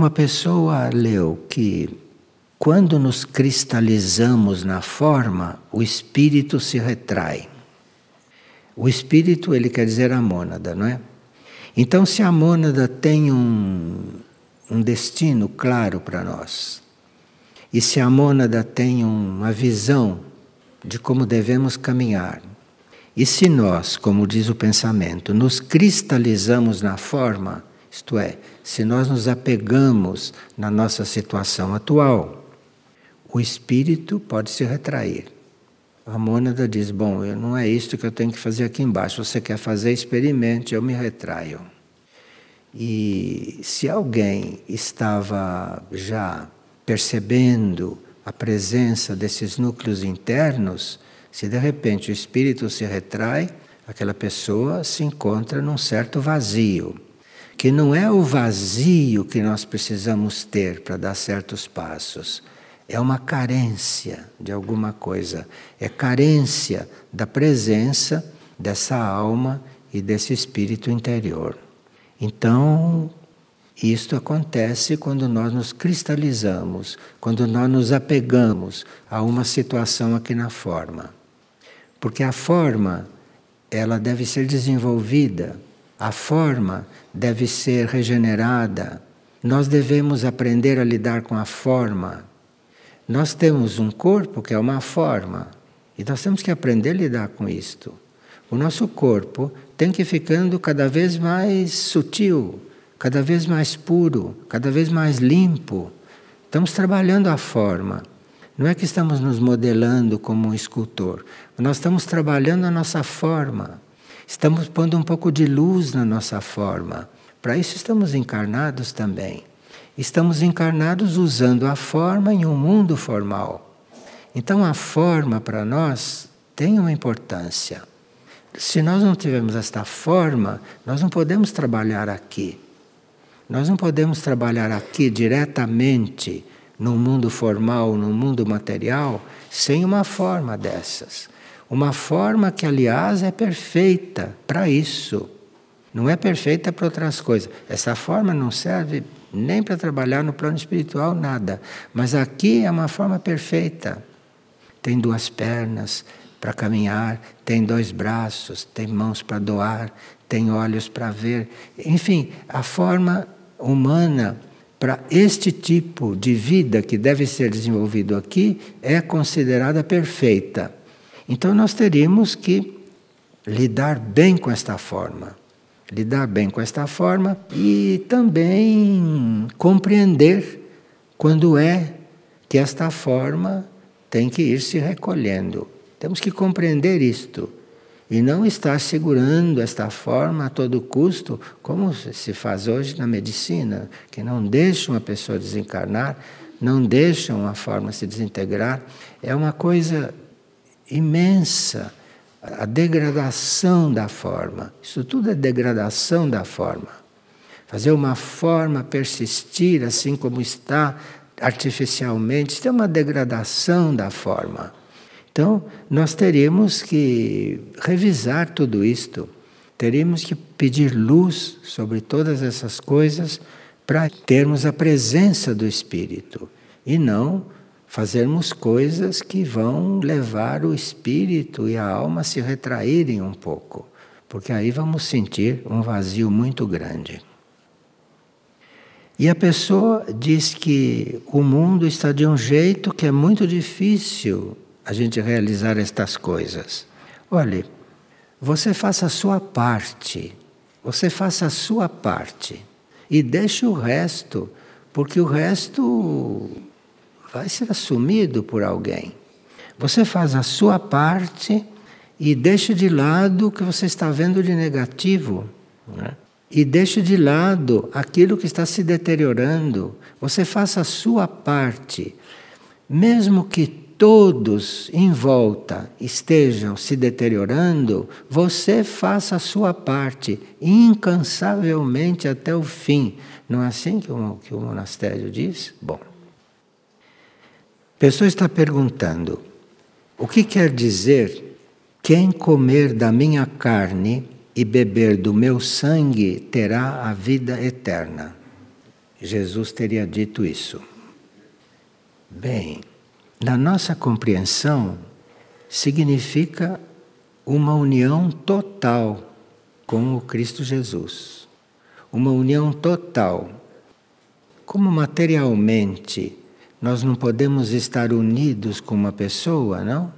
Uma pessoa leu que quando nos cristalizamos na forma, o espírito se retrai. O espírito, ele quer dizer a mônada, não é? Então, se a mônada tem um, um destino claro para nós, e se a mônada tem uma visão de como devemos caminhar, e se nós, como diz o pensamento, nos cristalizamos na forma, isto é, se nós nos apegamos na nossa situação atual, o espírito pode se retrair. A mônada diz: Bom, não é isto que eu tenho que fazer aqui embaixo. Você quer fazer, experimente, eu me retraio. E se alguém estava já percebendo a presença desses núcleos internos, se de repente o espírito se retrai, aquela pessoa se encontra num certo vazio, que não é o vazio que nós precisamos ter para dar certos passos é uma carência de alguma coisa, é carência da presença dessa alma e desse espírito interior. Então, isto acontece quando nós nos cristalizamos, quando nós nos apegamos a uma situação aqui na forma. Porque a forma, ela deve ser desenvolvida, a forma deve ser regenerada. Nós devemos aprender a lidar com a forma nós temos um corpo que é uma forma e nós temos que aprender a lidar com isto. O nosso corpo tem que ficando cada vez mais sutil, cada vez mais puro, cada vez mais limpo. Estamos trabalhando a forma. Não é que estamos nos modelando como um escultor, nós estamos trabalhando a nossa forma. Estamos pondo um pouco de luz na nossa forma. Para isso estamos encarnados também. Estamos encarnados usando a forma em um mundo formal. Então a forma para nós tem uma importância. Se nós não tivermos esta forma, nós não podemos trabalhar aqui. Nós não podemos trabalhar aqui diretamente no mundo formal, no mundo material, sem uma forma dessas. Uma forma que, aliás, é perfeita para isso. Não é perfeita para outras coisas. Essa forma não serve nem para trabalhar no plano espiritual, nada. Mas aqui é uma forma perfeita. Tem duas pernas para caminhar, tem dois braços, tem mãos para doar, tem olhos para ver. Enfim, a forma humana para este tipo de vida que deve ser desenvolvido aqui é considerada perfeita. Então nós teríamos que lidar bem com esta forma lidar bem com esta forma e também compreender quando é que esta forma tem que ir se recolhendo. Temos que compreender isto e não estar segurando esta forma a todo custo, como se faz hoje na medicina, que não deixa uma pessoa desencarnar, não deixa uma forma se desintegrar. É uma coisa imensa a degradação da forma. Isso tudo é degradação da forma. Fazer uma forma persistir assim como está artificialmente, isso é uma degradação da forma. Então, nós teríamos que revisar tudo isto, teríamos que pedir luz sobre todas essas coisas para termos a presença do Espírito e não fazermos coisas que vão levar o espírito e a alma a se retraírem um pouco, porque aí vamos sentir um vazio muito grande. E a pessoa diz que o mundo está de um jeito que é muito difícil a gente realizar estas coisas. Olhe, você faça a sua parte, você faça a sua parte e deixe o resto, porque o resto vai ser assumido por alguém. Você faz a sua parte e deixa de lado o que você está vendo de negativo. Né? E deixa de lado aquilo que está se deteriorando. Você faça a sua parte. Mesmo que todos em volta estejam se deteriorando, você faça a sua parte incansavelmente até o fim. Não é assim que o, que o monastério diz? Bom pessoa está perguntando: o que quer dizer quem comer da minha carne e beber do meu sangue terá a vida eterna? Jesus teria dito isso. Bem, na nossa compreensão, significa uma união total com o Cristo Jesus. Uma união total. Como materialmente nós não podemos estar unidos com uma pessoa, não?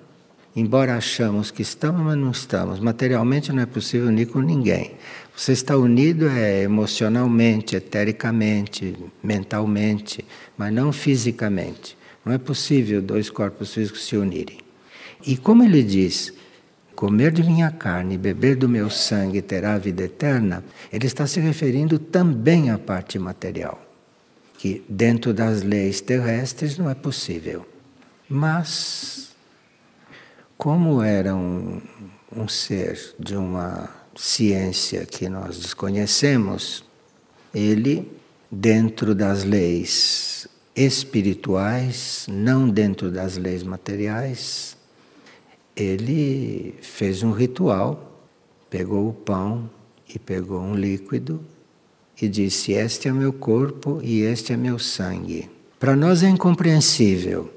Embora achamos que estamos, mas não estamos. Materialmente não é possível unir com ninguém. Você está unido é emocionalmente, etericamente, mentalmente, mas não fisicamente. Não é possível dois corpos físicos se unirem. E como ele diz, comer de minha carne e beber do meu sangue terá a vida eterna, ele está se referindo também à parte material, que dentro das leis terrestres não é possível. Mas como era um, um ser de uma ciência que nós desconhecemos, ele, dentro das leis espirituais, não dentro das leis materiais, ele fez um ritual, pegou o pão e pegou um líquido e disse: Este é meu corpo e este é meu sangue. Para nós é incompreensível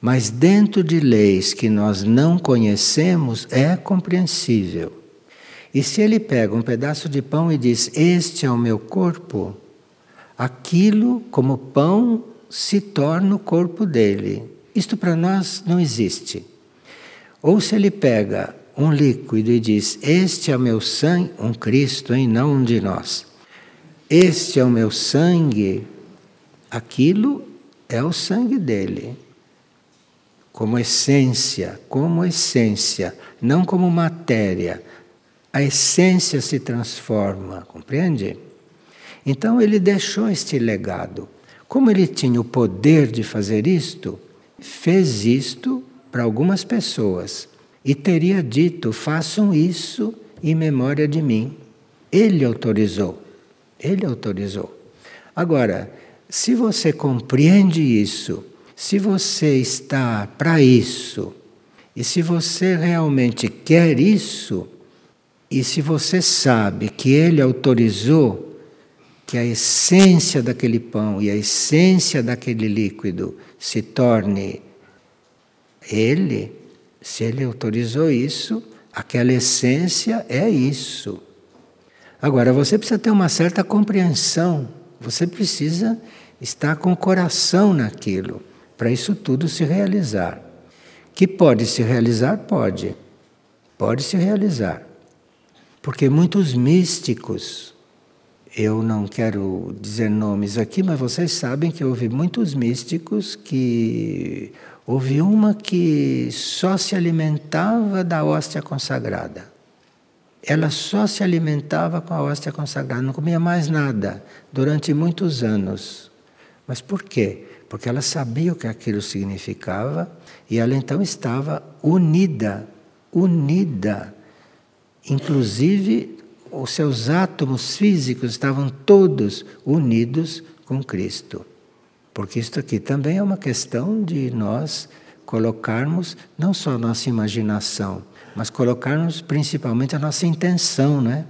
mas dentro de leis que nós não conhecemos, é compreensível. E se ele pega um pedaço de pão e diz: Este é o meu corpo, aquilo, como pão, se torna o corpo dele. Isto para nós não existe. Ou se ele pega um líquido e diz: Este é o meu sangue, um Cristo, hein? não um de nós. Este é o meu sangue, aquilo é o sangue dele como essência, como essência, não como matéria. A essência se transforma, compreende? Então ele deixou este legado. Como ele tinha o poder de fazer isto, fez isto para algumas pessoas e teria dito: façam isso em memória de mim. Ele autorizou. Ele autorizou. Agora, se você compreende isso, se você está para isso, e se você realmente quer isso, e se você sabe que ele autorizou que a essência daquele pão e a essência daquele líquido se torne ele, se ele autorizou isso, aquela essência é isso. Agora, você precisa ter uma certa compreensão, você precisa estar com o coração naquilo para isso tudo se realizar. Que pode se realizar? Pode. Pode se realizar. Porque muitos místicos, eu não quero dizer nomes aqui, mas vocês sabem que houve muitos místicos que. Houve uma que só se alimentava da hóstia consagrada. Ela só se alimentava com a hóstia consagrada, não comia mais nada durante muitos anos. Mas por quê? porque ela sabia o que aquilo significava e ela então estava unida, unida. Inclusive, os seus átomos físicos estavam todos unidos com Cristo. Porque isto aqui também é uma questão de nós colocarmos não só a nossa imaginação, mas colocarmos principalmente a nossa intenção, não é?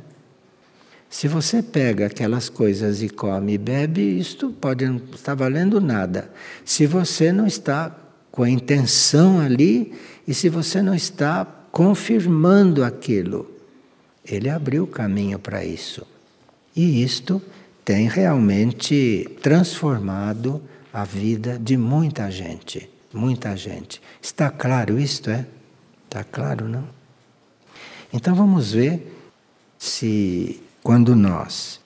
Se você pega aquelas coisas e come e bebe, isto pode não estar valendo nada. Se você não está com a intenção ali e se você não está confirmando aquilo, ele abriu o caminho para isso. E isto tem realmente transformado a vida de muita gente. Muita gente. Está claro isto, é? Está claro, não? Então vamos ver se quando nós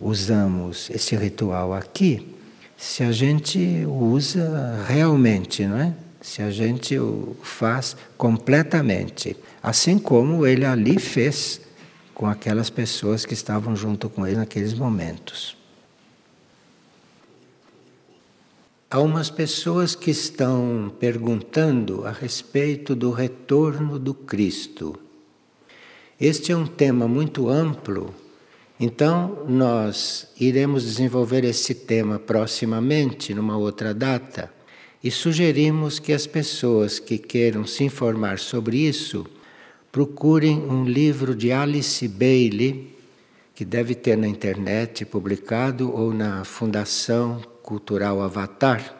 usamos esse ritual aqui, se a gente usa realmente, não é? Se a gente o faz completamente, assim como ele ali fez com aquelas pessoas que estavam junto com ele naqueles momentos. Há umas pessoas que estão perguntando a respeito do retorno do Cristo. Este é um tema muito amplo, então nós iremos desenvolver esse tema proximamente, numa outra data, e sugerimos que as pessoas que queiram se informar sobre isso procurem um livro de Alice Bailey que deve ter na internet publicado ou na Fundação Cultural Avatar,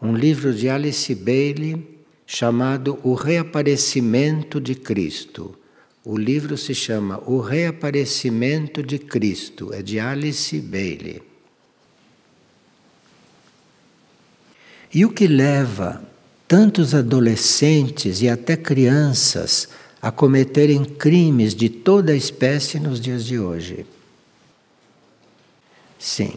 um livro de Alice Bailey chamado O Reaparecimento de Cristo. O livro se chama O Reaparecimento de Cristo, é de Alice Bailey. E o que leva tantos adolescentes e até crianças a cometerem crimes de toda espécie nos dias de hoje? Sim.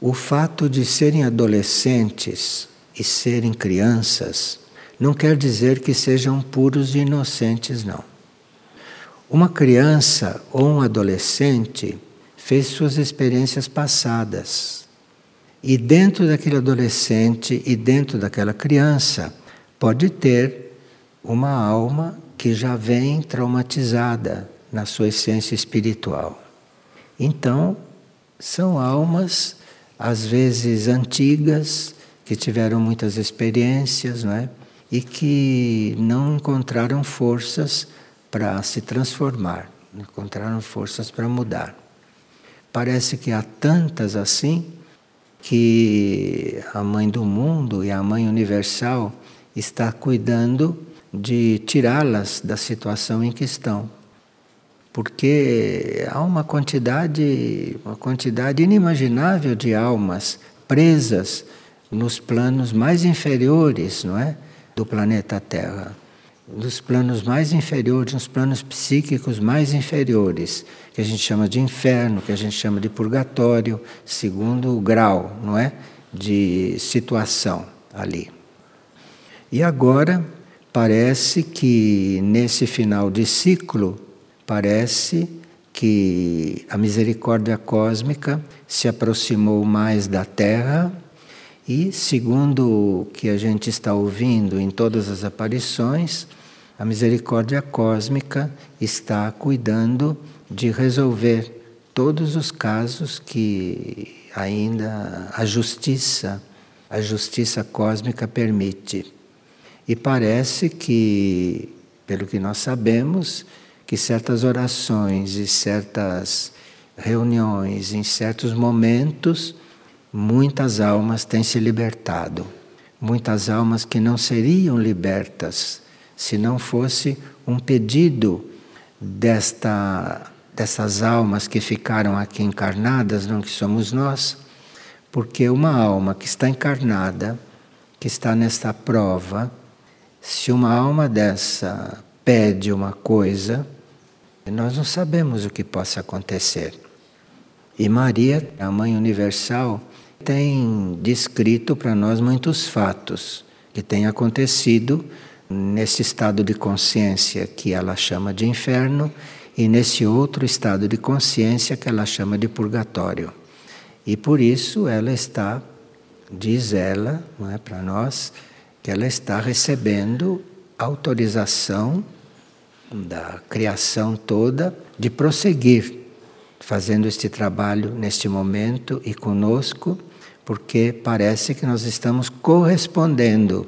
O fato de serem adolescentes e serem crianças não quer dizer que sejam puros e inocentes, não. Uma criança ou um adolescente fez suas experiências passadas. E dentro daquele adolescente e dentro daquela criança pode ter uma alma que já vem traumatizada na sua essência espiritual. Então, são almas às vezes antigas que tiveram muitas experiências, não é? E que não encontraram forças para se transformar, encontraram forças para mudar. Parece que há tantas assim que a mãe do mundo e a mãe universal está cuidando de tirá-las da situação em que estão. Porque há uma quantidade, uma quantidade inimaginável de almas presas nos planos mais inferiores, não é, do planeta Terra dos planos mais inferiores, nos planos psíquicos mais inferiores, que a gente chama de inferno, que a gente chama de purgatório, segundo o grau, não é, de situação ali. E agora parece que nesse final de ciclo parece que a misericórdia cósmica se aproximou mais da Terra e, segundo o que a gente está ouvindo em todas as aparições, a misericórdia cósmica está cuidando de resolver todos os casos que ainda a justiça, a justiça cósmica permite. E parece que, pelo que nós sabemos, que certas orações e certas reuniões, em certos momentos, muitas almas têm se libertado. Muitas almas que não seriam libertas se não fosse um pedido desta, dessas almas que ficaram aqui encarnadas, não que somos nós, porque uma alma que está encarnada, que está nesta prova, se uma alma dessa pede uma coisa, nós não sabemos o que possa acontecer. E Maria, a Mãe Universal, tem descrito para nós muitos fatos que têm acontecido nesse estado de consciência que ela chama de inferno e nesse outro estado de consciência que ela chama de purgatório. E por isso ela está, diz ela, não é para nós, que ela está recebendo autorização da criação toda de prosseguir fazendo este trabalho neste momento e conosco, porque parece que nós estamos correspondendo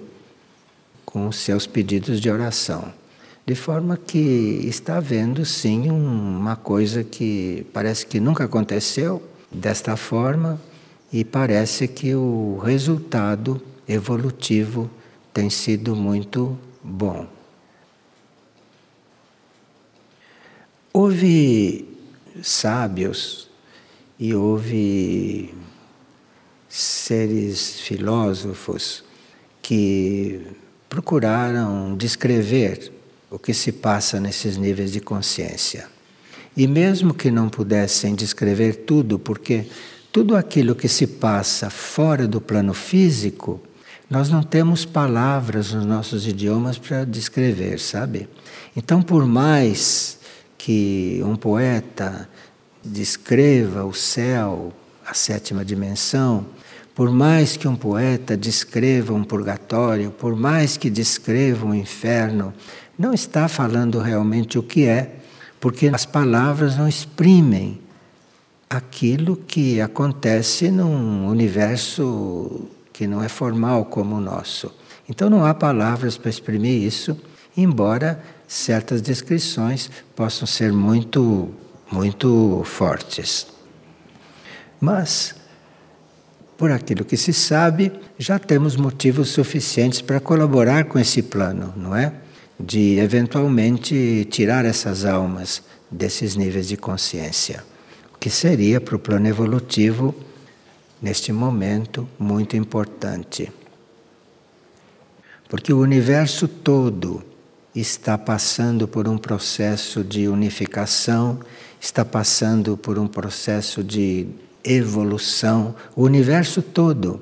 com os seus pedidos de oração. De forma que está havendo sim uma coisa que parece que nunca aconteceu desta forma e parece que o resultado evolutivo tem sido muito bom. Houve sábios e houve seres filósofos que procuraram descrever o que se passa nesses níveis de consciência. E mesmo que não pudessem descrever tudo, porque tudo aquilo que se passa fora do plano físico, nós não temos palavras nos nossos idiomas para descrever, sabe? Então, por mais que um poeta descreva o céu, a sétima dimensão, por mais que um poeta descreva um purgatório, por mais que descreva um inferno, não está falando realmente o que é, porque as palavras não exprimem aquilo que acontece num universo que não é formal como o nosso. Então não há palavras para exprimir isso, embora certas descrições possam ser muito muito fortes. Mas, por aquilo que se sabe, já temos motivos suficientes para colaborar com esse plano, não é? De eventualmente tirar essas almas desses níveis de consciência, o que seria para o plano evolutivo, neste momento, muito importante. Porque o universo todo está passando por um processo de unificação, está passando por um processo de evolução, o universo todo.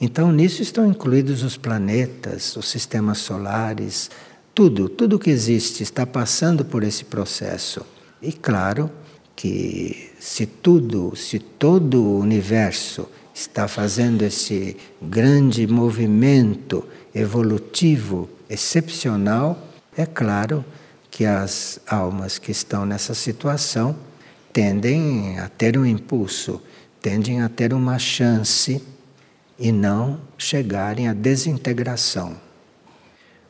Então, nisso estão incluídos os planetas, os sistemas solares, tudo, tudo que existe está passando por esse processo. E claro que se tudo, se todo o universo está fazendo esse grande movimento evolutivo excepcional, é claro que as almas que estão nessa situação tendem a ter um impulso, tendem a ter uma chance e não chegarem à desintegração.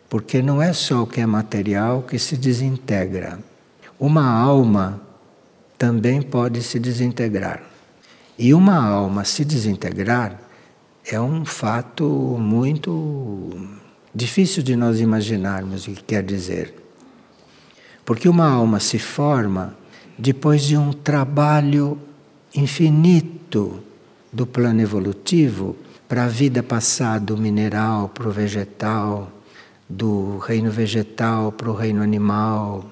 Porque não é só o que é material que se desintegra. Uma alma também pode se desintegrar. E uma alma se desintegrar é um fato muito difícil de nós imaginarmos o que quer dizer. Porque uma alma se forma depois de um trabalho infinito do plano evolutivo para a vida passar do mineral para o vegetal, do reino vegetal para o reino animal,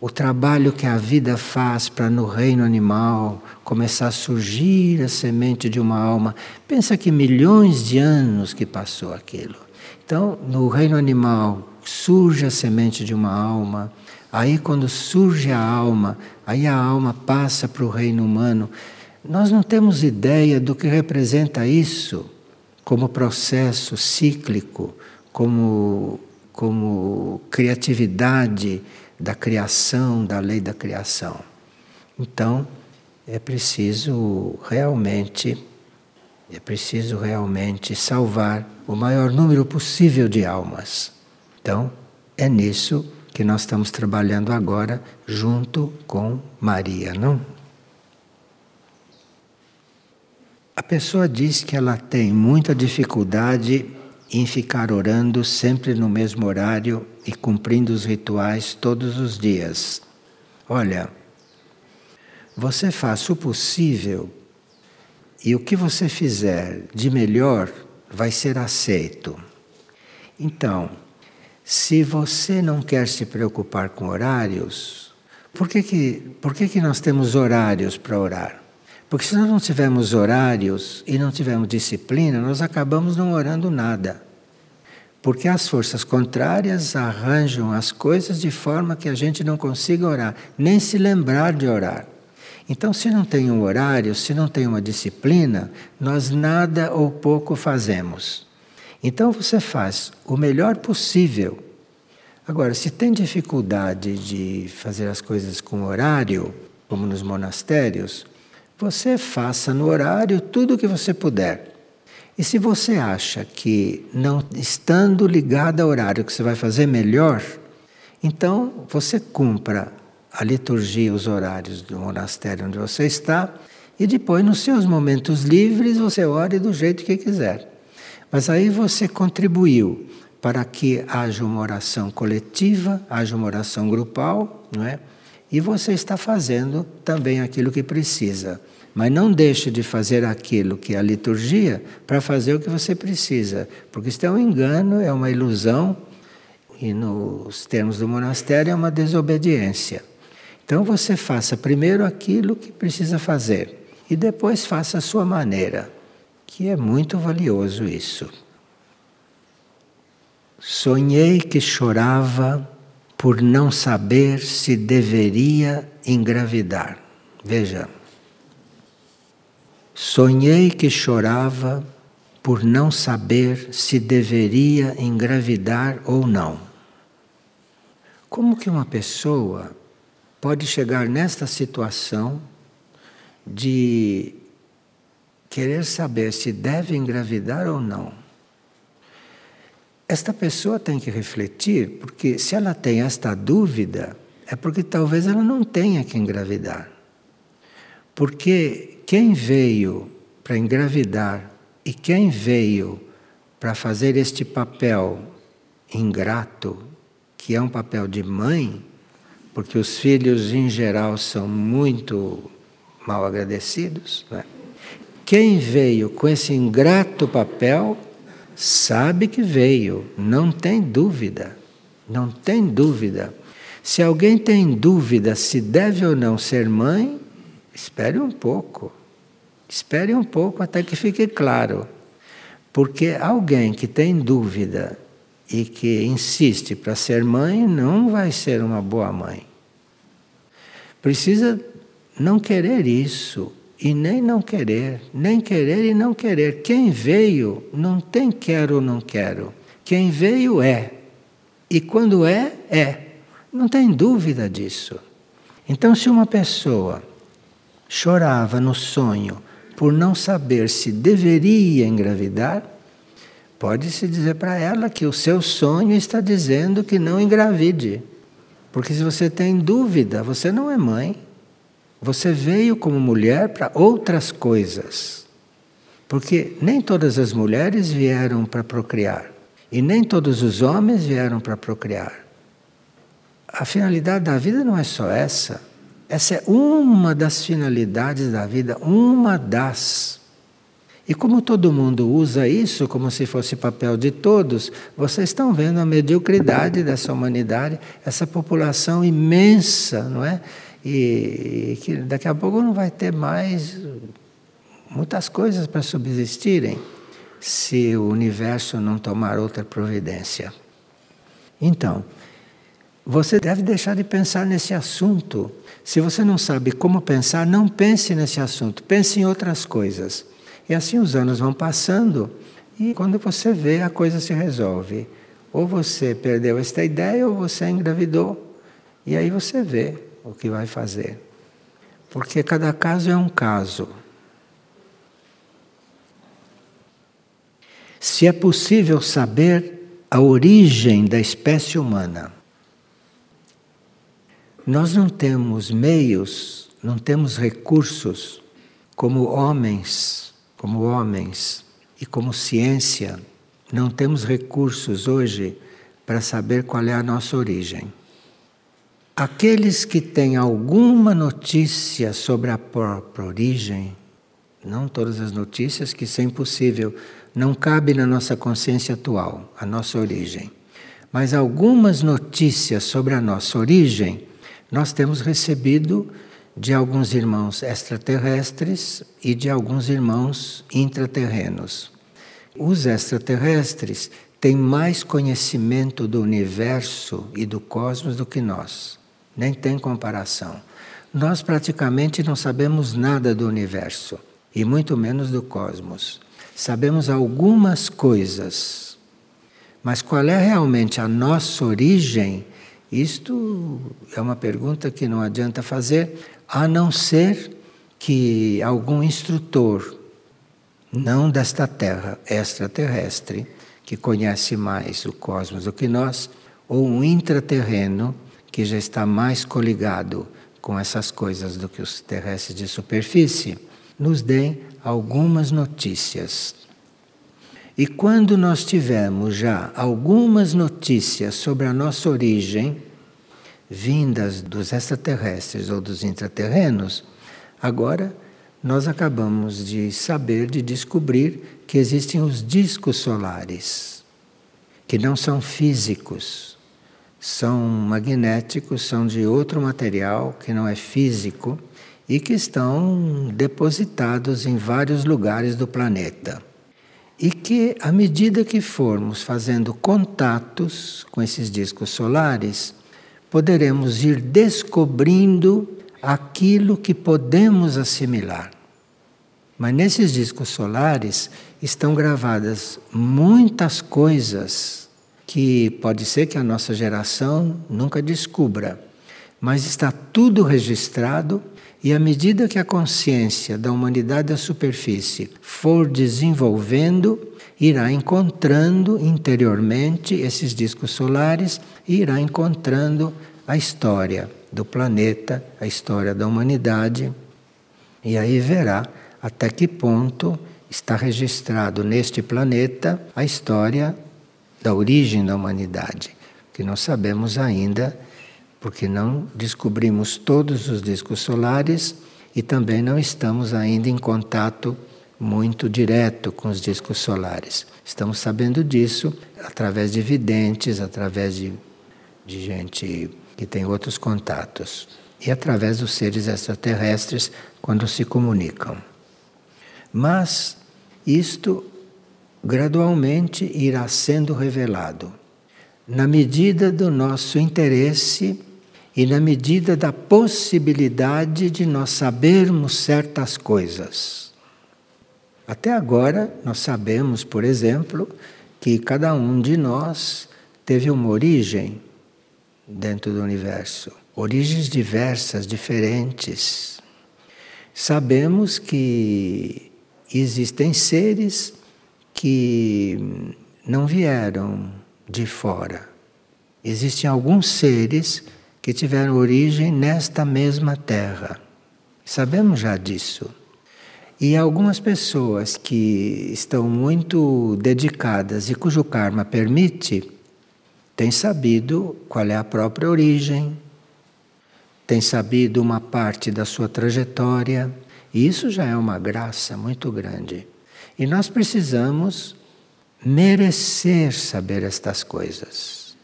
o trabalho que a vida faz para no reino animal começar a surgir a semente de uma alma. Pensa que milhões de anos que passou aquilo. Então, no reino animal surge a semente de uma alma. Aí, quando surge a alma, aí a alma passa para o reino humano. Nós não temos ideia do que representa isso como processo cíclico, como, como criatividade da criação, da lei da criação. Então, é preciso realmente é preciso realmente salvar o maior número possível de almas. Então, é nisso que nós estamos trabalhando agora junto com Maria, não? A pessoa diz que ela tem muita dificuldade em ficar orando sempre no mesmo horário e cumprindo os rituais todos os dias. Olha, você faz o possível e o que você fizer de melhor vai ser aceito. Então, se você não quer se preocupar com horários, por que, que, por que, que nós temos horários para orar? Porque se nós não tivermos horários e não tivermos disciplina, nós acabamos não orando nada. Porque as forças contrárias arranjam as coisas de forma que a gente não consiga orar, nem se lembrar de orar. Então, se não tem um horário, se não tem uma disciplina, nós nada ou pouco fazemos. Então, você faz o melhor possível. Agora, se tem dificuldade de fazer as coisas com horário, como nos monastérios, você faça no horário tudo o que você puder. E se você acha que não estando ligado ao horário que você vai fazer melhor, então você cumpra a liturgia, os horários do monastério onde você está, e depois, nos seus momentos livres, você ore do jeito que quiser. Mas aí você contribuiu para que haja uma oração coletiva, haja uma oração grupal, não é? E você está fazendo também aquilo que precisa. Mas não deixe de fazer aquilo que é a liturgia para fazer o que você precisa, porque isso é um engano, é uma ilusão, e nos termos do monastério é uma desobediência. Então você faça primeiro aquilo que precisa fazer e depois faça a sua maneira, que é muito valioso isso. Sonhei que chorava por não saber se deveria engravidar. Veja. Sonhei que chorava por não saber se deveria engravidar ou não. Como que uma pessoa pode chegar nesta situação de querer saber se deve engravidar ou não. Esta pessoa tem que refletir, porque se ela tem esta dúvida, é porque talvez ela não tenha que engravidar. Porque quem veio para engravidar e quem veio para fazer este papel ingrato, que é um papel de mãe, porque os filhos em geral são muito mal agradecidos, né? quem veio com esse ingrato papel sabe que veio, não tem dúvida, não tem dúvida. Se alguém tem dúvida se deve ou não ser mãe, espere um pouco. Espere um pouco até que fique claro. Porque alguém que tem dúvida e que insiste para ser mãe não vai ser uma boa mãe. Precisa não querer isso e nem não querer, nem querer e não querer. Quem veio não tem quero ou não quero. Quem veio é. E quando é, é. Não tem dúvida disso. Então, se uma pessoa chorava no sonho por não saber se deveria engravidar, pode-se dizer para ela que o seu sonho está dizendo que não engravide. Porque se você tem dúvida, você não é mãe. Você veio como mulher para outras coisas. Porque nem todas as mulheres vieram para procriar. E nem todos os homens vieram para procriar. A finalidade da vida não é só essa. Essa é uma das finalidades da vida, uma das. E como todo mundo usa isso como se fosse papel de todos, vocês estão vendo a mediocridade dessa humanidade, essa população imensa, não é? E que daqui a pouco não vai ter mais muitas coisas para subsistirem se o universo não tomar outra providência. Então, você deve deixar de pensar nesse assunto. Se você não sabe como pensar, não pense nesse assunto, pense em outras coisas. E assim os anos vão passando e quando você vê, a coisa se resolve. Ou você perdeu esta ideia ou você engravidou. E aí você vê o que vai fazer. Porque cada caso é um caso. Se é possível saber a origem da espécie humana, nós não temos meios, não temos recursos como homens, como homens e como ciência, não temos recursos hoje para saber qual é a nossa origem. Aqueles que têm alguma notícia sobre a própria origem, não todas as notícias, que isso é impossível, não cabe na nossa consciência atual, a nossa origem. Mas algumas notícias sobre a nossa origem nós temos recebido de alguns irmãos extraterrestres e de alguns irmãos intraterrenos. Os extraterrestres têm mais conhecimento do universo e do cosmos do que nós. Nem tem comparação. Nós praticamente não sabemos nada do universo e muito menos do cosmos. Sabemos algumas coisas, mas qual é realmente a nossa origem? Isto é uma pergunta que não adianta fazer, a não ser que algum instrutor, não desta Terra, extraterrestre, que conhece mais o cosmos do que nós, ou um intraterreno que já está mais coligado com essas coisas do que os terrestres de superfície, nos deem algumas notícias. E quando nós tivermos já algumas notícias sobre a nossa origem, vindas dos extraterrestres ou dos intraterrenos, agora nós acabamos de saber, de descobrir que existem os discos solares, que não são físicos, são magnéticos, são de outro material que não é físico e que estão depositados em vários lugares do planeta. E que, à medida que formos fazendo contatos com esses discos solares, poderemos ir descobrindo aquilo que podemos assimilar. Mas nesses discos solares estão gravadas muitas coisas que pode ser que a nossa geração nunca descubra, mas está tudo registrado e à medida que a consciência da humanidade da superfície for desenvolvendo, irá encontrando interiormente esses discos solares e irá encontrando a história do planeta, a história da humanidade. E aí verá até que ponto está registrado neste planeta a história da origem da humanidade, que nós sabemos ainda porque não descobrimos todos os discos solares e também não estamos ainda em contato muito direto com os discos solares. Estamos sabendo disso através de videntes, através de, de gente que tem outros contatos e através dos seres extraterrestres quando se comunicam. Mas isto gradualmente irá sendo revelado na medida do nosso interesse e na medida da possibilidade de nós sabermos certas coisas. Até agora, nós sabemos, por exemplo, que cada um de nós teve uma origem dentro do universo, origens diversas, diferentes. Sabemos que existem seres que não vieram de fora. Existem alguns seres que tiveram origem nesta mesma terra. Sabemos já disso. E algumas pessoas que estão muito dedicadas e cujo karma permite, têm sabido qual é a própria origem, têm sabido uma parte da sua trajetória, e isso já é uma graça muito grande. E nós precisamos merecer saber estas coisas.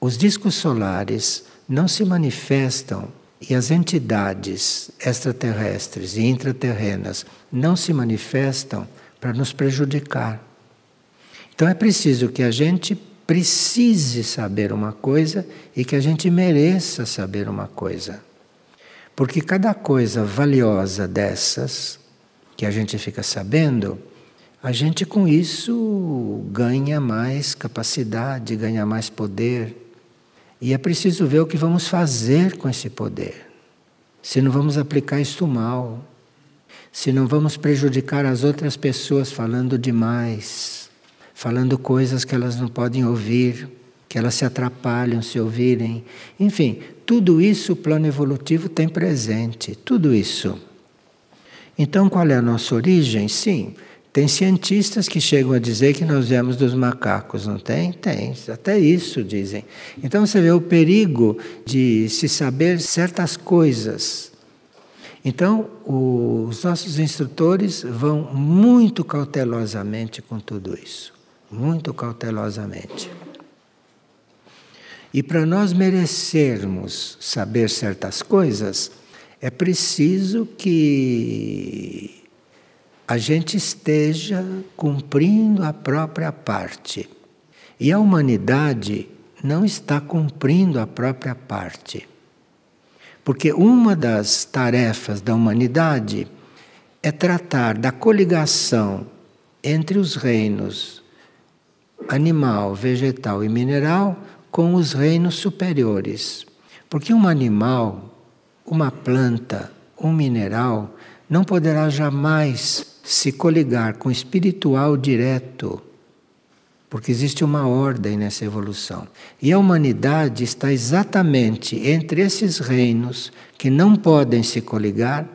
Os discos solares não se manifestam e as entidades extraterrestres e intraterrenas não se manifestam para nos prejudicar. Então é preciso que a gente precise saber uma coisa e que a gente mereça saber uma coisa. Porque cada coisa valiosa dessas que a gente fica sabendo, a gente com isso ganha mais capacidade, ganha mais poder. E é preciso ver o que vamos fazer com esse poder. Se não vamos aplicar isto mal, se não vamos prejudicar as outras pessoas falando demais, falando coisas que elas não podem ouvir, que elas se atrapalham se ouvirem. Enfim, tudo isso o plano evolutivo tem presente, tudo isso. Então, qual é a nossa origem? Sim, tem cientistas que chegam a dizer que nós viemos dos macacos, não tem? Tem, até isso dizem. Então você vê o perigo de se saber certas coisas. Então, os nossos instrutores vão muito cautelosamente com tudo isso. Muito cautelosamente. E para nós merecermos saber certas coisas, é preciso que a gente esteja cumprindo a própria parte. E a humanidade não está cumprindo a própria parte. Porque uma das tarefas da humanidade é tratar da coligação entre os reinos animal, vegetal e mineral com os reinos superiores. Porque um animal, uma planta, um mineral não poderá jamais se coligar com o espiritual direto, porque existe uma ordem nessa evolução. E a humanidade está exatamente entre esses reinos que não podem se coligar.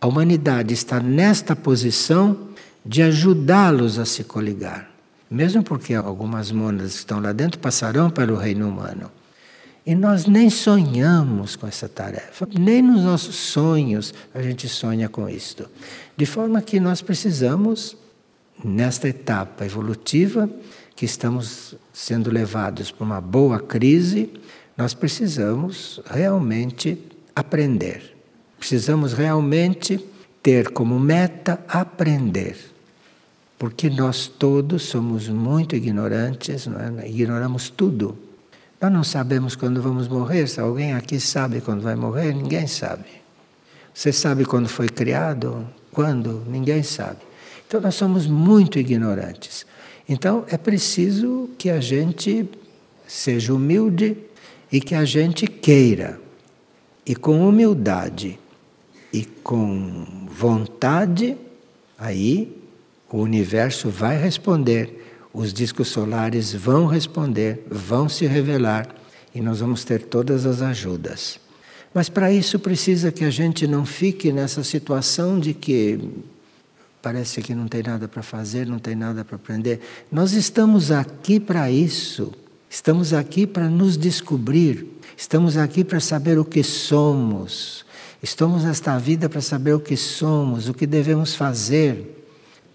A humanidade está nesta posição de ajudá-los a se coligar. Mesmo porque algumas mônadas que estão lá dentro passarão para o reino humano. E nós nem sonhamos com essa tarefa, nem nos nossos sonhos a gente sonha com isto. De forma que nós precisamos, nesta etapa evolutiva, que estamos sendo levados para uma boa crise, nós precisamos realmente aprender. Precisamos realmente ter como meta aprender. Porque nós todos somos muito ignorantes, é? ignoramos tudo. Nós não sabemos quando vamos morrer. Se alguém aqui sabe quando vai morrer, ninguém sabe. Você sabe quando foi criado? Quando? Ninguém sabe. Então nós somos muito ignorantes. Então é preciso que a gente seja humilde e que a gente queira. E com humildade e com vontade, aí o universo vai responder, os discos solares vão responder, vão se revelar e nós vamos ter todas as ajudas. Mas para isso precisa que a gente não fique nessa situação de que parece que não tem nada para fazer, não tem nada para aprender. Nós estamos aqui para isso. Estamos aqui para nos descobrir. Estamos aqui para saber o que somos. Estamos nesta vida para saber o que somos, o que devemos fazer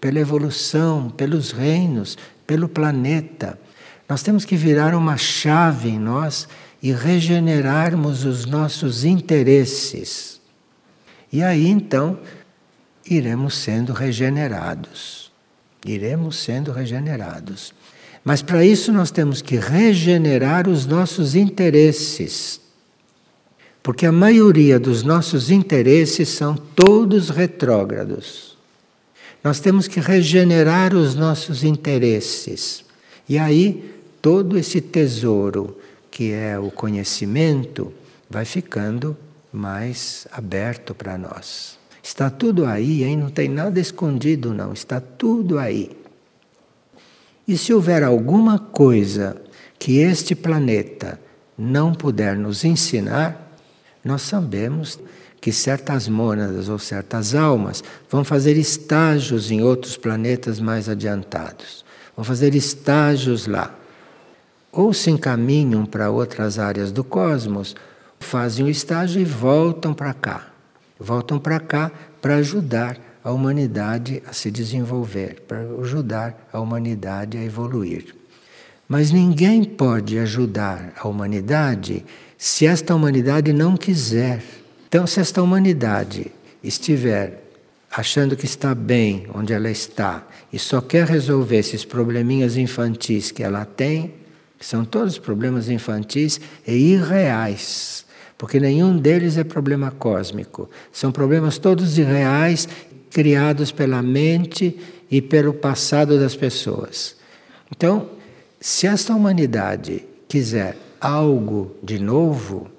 pela evolução, pelos reinos, pelo planeta. Nós temos que virar uma chave em nós e regenerarmos os nossos interesses. E aí então iremos sendo regenerados. Iremos sendo regenerados. Mas para isso nós temos que regenerar os nossos interesses. Porque a maioria dos nossos interesses são todos retrógrados. Nós temos que regenerar os nossos interesses. E aí todo esse tesouro que é o conhecimento vai ficando mais aberto para nós. Está tudo aí, hein? não tem nada escondido, não, está tudo aí. E se houver alguma coisa que este planeta não puder nos ensinar, nós sabemos que certas mônadas ou certas almas vão fazer estágios em outros planetas mais adiantados, vão fazer estágios lá. Ou se encaminham para outras áreas do cosmos, fazem o estágio e voltam para cá voltam para cá para ajudar a humanidade a se desenvolver, para ajudar a humanidade a evoluir. Mas ninguém pode ajudar a humanidade se esta humanidade não quiser. Então, se esta humanidade estiver achando que está bem onde ela está e só quer resolver esses probleminhas infantis que ela tem, que são todos problemas infantis e irreais, porque nenhum deles é problema cósmico. São problemas todos irreais, criados pela mente e pelo passado das pessoas. Então, se esta humanidade quiser algo de novo,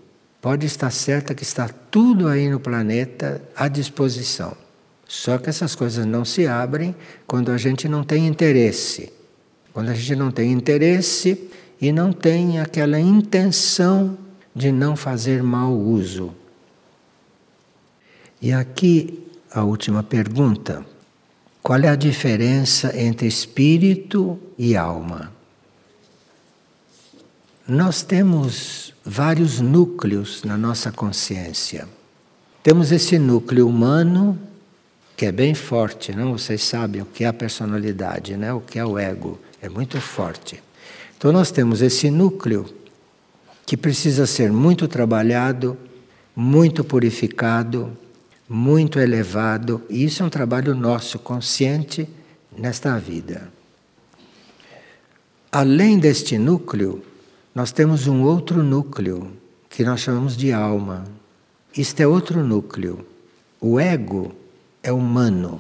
pode estar certa que está tudo aí no planeta à disposição. Só que essas coisas não se abrem quando a gente não tem interesse. Quando a gente não tem interesse e não tem aquela intenção de não fazer mau uso. E aqui a última pergunta: qual é a diferença entre espírito e alma? Nós temos vários núcleos na nossa consciência. Temos esse núcleo humano, que é bem forte, não? Vocês sabem o que é a personalidade, né? O que é o ego, é muito forte. Então nós temos esse núcleo que precisa ser muito trabalhado, muito purificado, muito elevado, e isso é um trabalho nosso, consciente, nesta vida. Além deste núcleo, nós temos um outro núcleo, que nós chamamos de alma. Isto é outro núcleo. O ego é humano.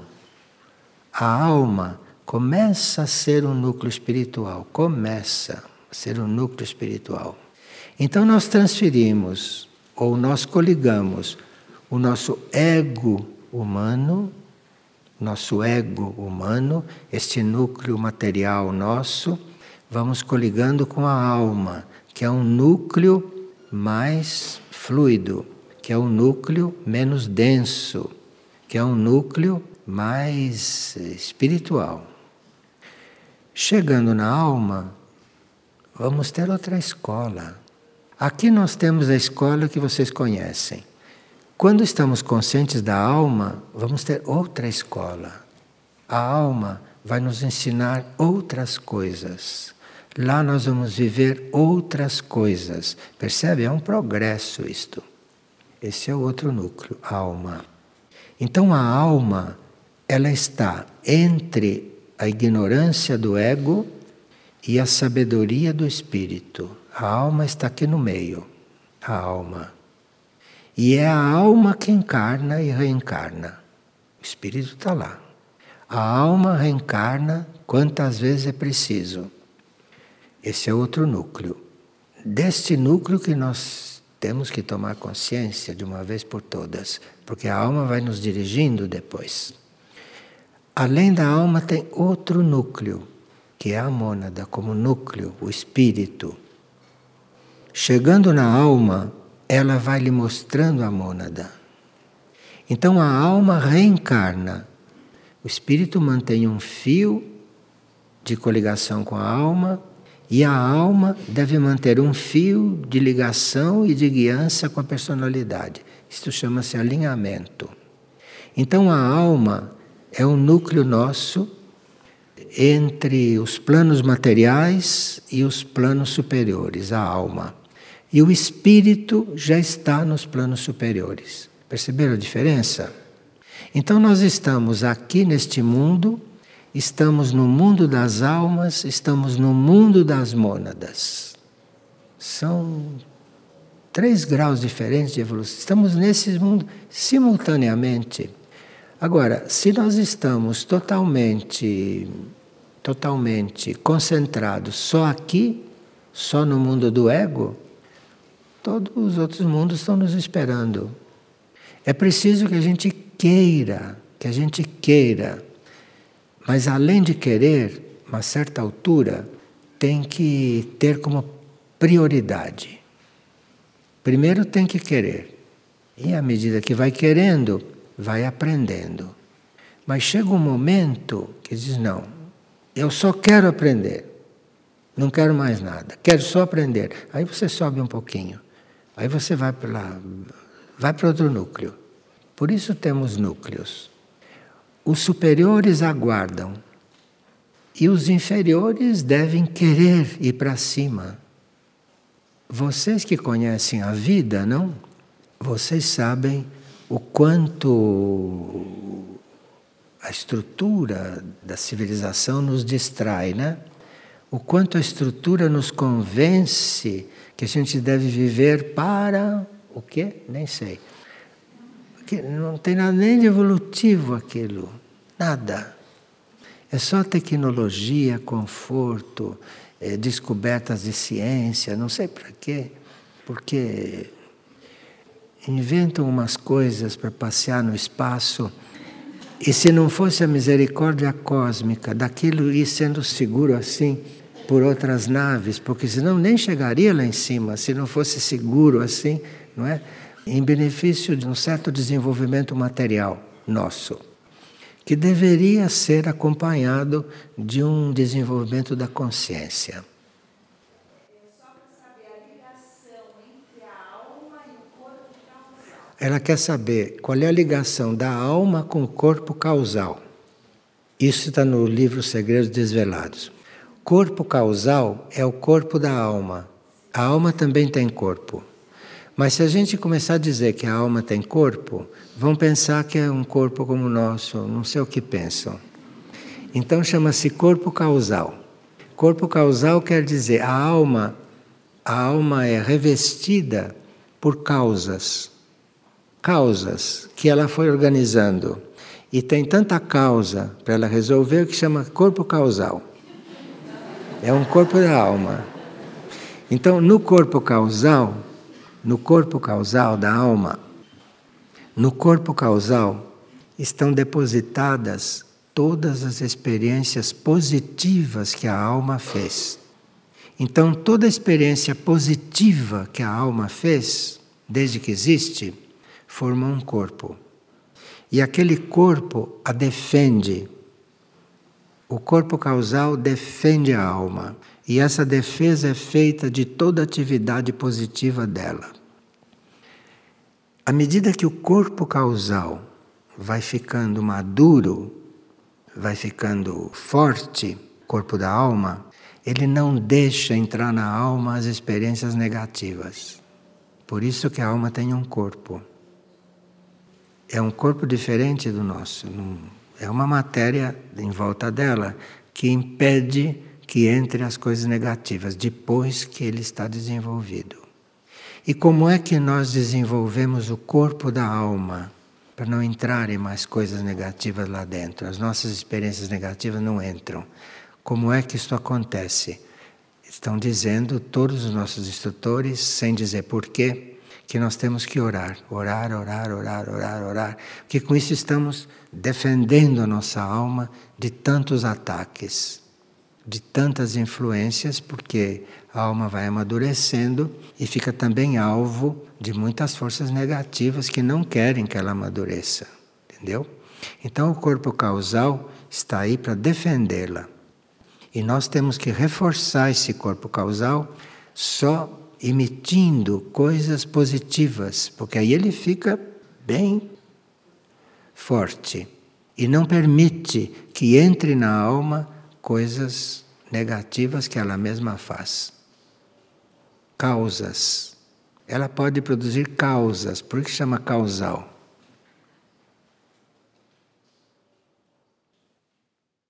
A alma começa a ser um núcleo espiritual, começa a ser um núcleo espiritual. Então nós transferimos ou nós coligamos o nosso ego humano, nosso ego humano, este núcleo material nosso, vamos coligando com a alma, que é um núcleo mais fluido, que é um núcleo menos denso, que é um núcleo mais espiritual. Chegando na alma, vamos ter outra escola Aqui nós temos a escola que vocês conhecem. Quando estamos conscientes da alma, vamos ter outra escola. A alma vai nos ensinar outras coisas. Lá nós vamos viver outras coisas. Percebe? É um progresso isto. Esse é o outro núcleo, a alma. Então a alma, ela está entre a ignorância do ego e a sabedoria do espírito. A alma está aqui no meio. A alma. E é a alma que encarna e reencarna. O espírito está lá. A alma reencarna quantas vezes é preciso. Esse é outro núcleo. Deste núcleo que nós temos que tomar consciência de uma vez por todas, porque a alma vai nos dirigindo depois. Além da alma, tem outro núcleo, que é a mônada, como núcleo, o espírito Chegando na alma, ela vai lhe mostrando a mônada. Então a alma reencarna. O espírito mantém um fio de coligação com a alma e a alma deve manter um fio de ligação e de guiança com a personalidade. Isto chama-se alinhamento. Então a alma é o núcleo nosso entre os planos materiais e os planos superiores, a alma. E o espírito já está nos planos superiores. Perceberam a diferença? Então nós estamos aqui neste mundo, estamos no mundo das almas, estamos no mundo das mônadas. São três graus diferentes de evolução. Estamos nesse mundo simultaneamente. Agora, se nós estamos totalmente totalmente concentrados só aqui, só no mundo do ego, todos os outros mundos estão nos esperando. É preciso que a gente queira, que a gente queira. Mas além de querer, uma certa altura, tem que ter como prioridade. Primeiro tem que querer. E à medida que vai querendo, vai aprendendo. Mas chega um momento que diz: não, eu só quero aprender. Não quero mais nada. Quero só aprender. Aí você sobe um pouquinho. Aí você vai para vai para outro núcleo. Por isso temos núcleos. Os superiores aguardam e os inferiores devem querer ir para cima. Vocês que conhecem a vida, não? Vocês sabem o quanto a estrutura da civilização nos distrai, né? O quanto a estrutura nos convence que a gente deve viver para o quê? Nem sei. Porque não tem nada nem de evolutivo aquilo, nada. É só tecnologia, conforto, é, descobertas de ciência, não sei para quê. Porque inventam umas coisas para passear no espaço. E se não fosse a misericórdia cósmica daquilo ir sendo seguro assim por outras naves, porque senão nem chegaria lá em cima, se não fosse seguro assim, não é? Em benefício de um certo desenvolvimento material nosso, que deveria ser acompanhado de um desenvolvimento da consciência. Ela quer saber qual é a ligação da alma com o corpo causal. Isso está no livro Segredos Desvelados. Corpo causal é o corpo da alma. A alma também tem corpo. Mas se a gente começar a dizer que a alma tem corpo, vão pensar que é um corpo como o nosso, não sei o que pensam. Então chama-se corpo causal. Corpo causal quer dizer a alma, a alma é revestida por causas causas que ela foi organizando. E tem tanta causa para ela resolver que chama corpo causal. É um corpo da alma. Então, no corpo causal, no corpo causal da alma, no corpo causal estão depositadas todas as experiências positivas que a alma fez. Então, toda experiência positiva que a alma fez, desde que existe, forma um corpo. E aquele corpo a defende. O corpo causal defende a alma. E essa defesa é feita de toda atividade positiva dela. À medida que o corpo causal vai ficando maduro, vai ficando forte, corpo da alma, ele não deixa entrar na alma as experiências negativas. Por isso que a alma tem um corpo é um corpo diferente do nosso. É uma matéria em volta dela que impede que entre as coisas negativas depois que ele está desenvolvido. E como é que nós desenvolvemos o corpo da alma para não entrarem mais coisas negativas lá dentro? As nossas experiências negativas não entram. Como é que isso acontece? Estão dizendo todos os nossos instrutores, sem dizer porquê, que nós temos que orar, orar, orar, orar, orar, orar, porque com isso estamos defendendo a nossa alma de tantos ataques. De tantas influências, porque a alma vai amadurecendo e fica também alvo de muitas forças negativas que não querem que ela amadureça, entendeu? Então o corpo causal está aí para defendê-la. E nós temos que reforçar esse corpo causal só emitindo coisas positivas, porque aí ele fica bem forte e não permite que entre na alma coisas negativas que ela mesma faz. Causas. Ela pode produzir causas, por que chama causal?